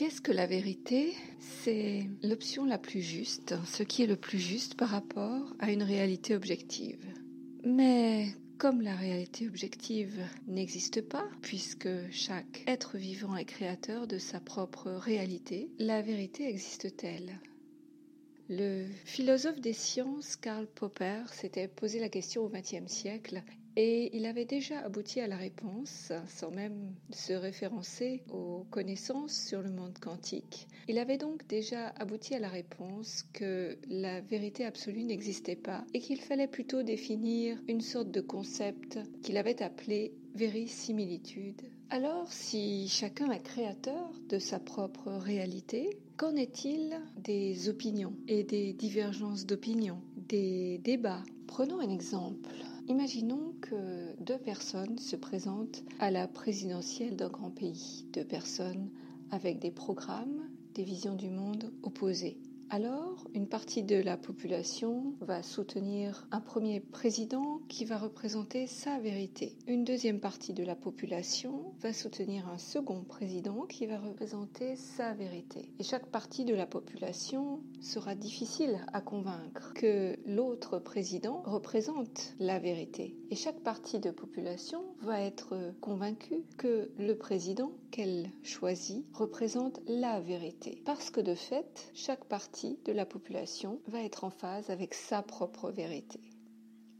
Qu'est-ce que la vérité? C'est l'option la plus juste, ce qui est le plus juste par rapport à une réalité objective. Mais comme la réalité objective n'existe pas, puisque chaque être vivant est créateur de sa propre réalité, la vérité existe-t-elle? Le philosophe des sciences Karl Popper s'était posé la question au XXe siècle et il avait déjà abouti à la réponse, sans même se référencer aux connaissances sur le monde quantique. Il avait donc déjà abouti à la réponse que la vérité absolue n'existait pas et qu'il fallait plutôt définir une sorte de concept qu'il avait appelé vérisimilitude. Alors, si chacun est créateur de sa propre réalité, qu'en est-il des opinions et des divergences d'opinions, des débats? Prenons un exemple. Imaginons que deux personnes se présentent à la présidentielle d'un grand pays, deux personnes avec des programmes, des visions du monde opposées. Alors, une partie de la population va soutenir un premier président qui va représenter sa vérité. Une deuxième partie de la population va soutenir un second président qui va représenter sa vérité. Et chaque partie de la population sera difficile à convaincre que l'autre président représente la vérité. Et chaque partie de population va être convaincue que le président qu'elle choisit représente la vérité. Parce que de fait, chaque partie de la population va être en phase avec sa propre vérité.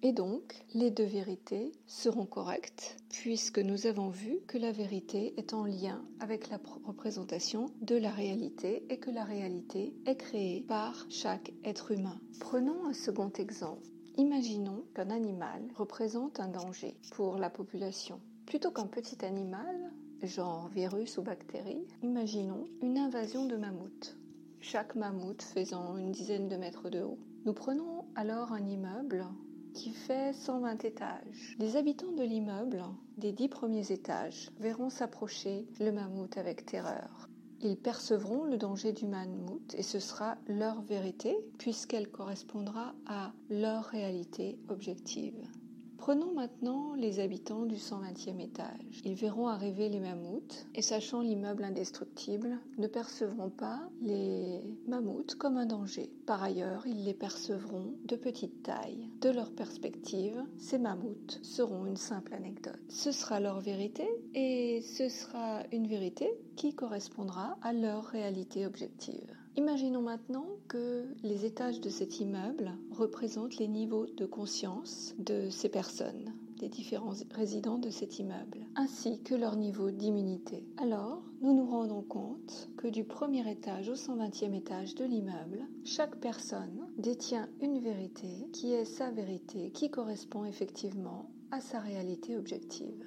Et donc, les deux vérités seront correctes, puisque nous avons vu que la vérité est en lien avec la représentation de la réalité et que la réalité est créée par chaque être humain. Prenons un second exemple. Imaginons qu'un animal représente un danger pour la population. Plutôt qu'un petit animal, genre virus ou bactérie, imaginons une invasion de mammouths chaque mammouth faisant une dizaine de mètres de haut. Nous prenons alors un immeuble qui fait 120 étages. Les habitants de l'immeuble, des dix premiers étages, verront s'approcher le mammouth avec terreur. Ils percevront le danger du mammouth et ce sera leur vérité puisqu'elle correspondra à leur réalité objective. Prenons maintenant les habitants du 120e étage. Ils verront arriver les mammouths et sachant l'immeuble indestructible, ne percevront pas les mammouths comme un danger. Par ailleurs, ils les percevront de petite taille. De leur perspective, ces mammouths seront une simple anecdote. Ce sera leur vérité et ce sera une vérité qui correspondra à leur réalité objective. Imaginons maintenant que les étages de cet immeuble représentent les niveaux de conscience de ces personnes, des différents résidents de cet immeuble, ainsi que leur niveau d'immunité. Alors, nous nous rendons compte que du premier étage au 120e étage de l'immeuble, chaque personne détient une vérité qui est sa vérité, qui correspond effectivement à sa réalité objective.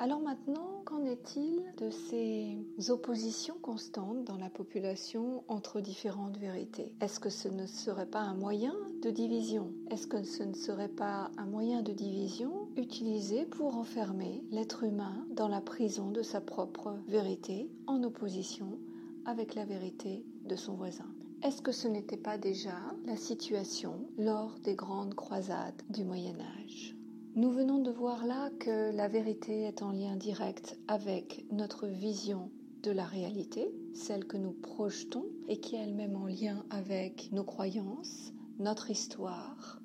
Alors maintenant, qu'en est-il de ces oppositions constantes dans la population entre différentes vérités? Est-ce que ce ne serait pas un moyen de division? Est-ce que ce ne serait pas un moyen de division utilisé pour enfermer l'être humain dans la prison de sa propre vérité en opposition avec la vérité de son voisin? Est-ce que ce n'était pas déjà la situation lors des grandes croisades du Moyen Âge? Nous venons de voir là que la vérité est en lien direct avec notre vision de la réalité, celle que nous projetons et qui est elle-même en lien avec nos croyances, notre histoire,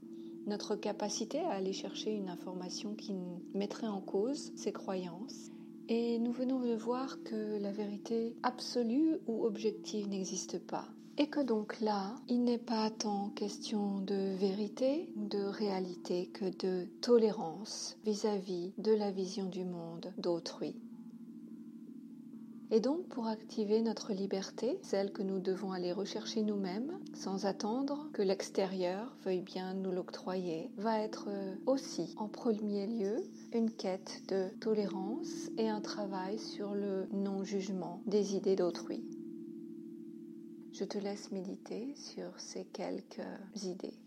notre capacité à aller chercher une information qui mettrait en cause ces croyances. Et nous venons de voir que la vérité absolue ou objective n'existe pas. Et que donc là, il n'est pas tant question de vérité, de réalité, que de tolérance vis-à-vis de la vision du monde d'autrui. Et donc pour activer notre liberté, celle que nous devons aller rechercher nous-mêmes, sans attendre que l'extérieur veuille bien nous l'octroyer, va être aussi en premier lieu une quête de tolérance et un travail sur le non-jugement des idées d'autrui. Je te laisse méditer sur ces quelques idées.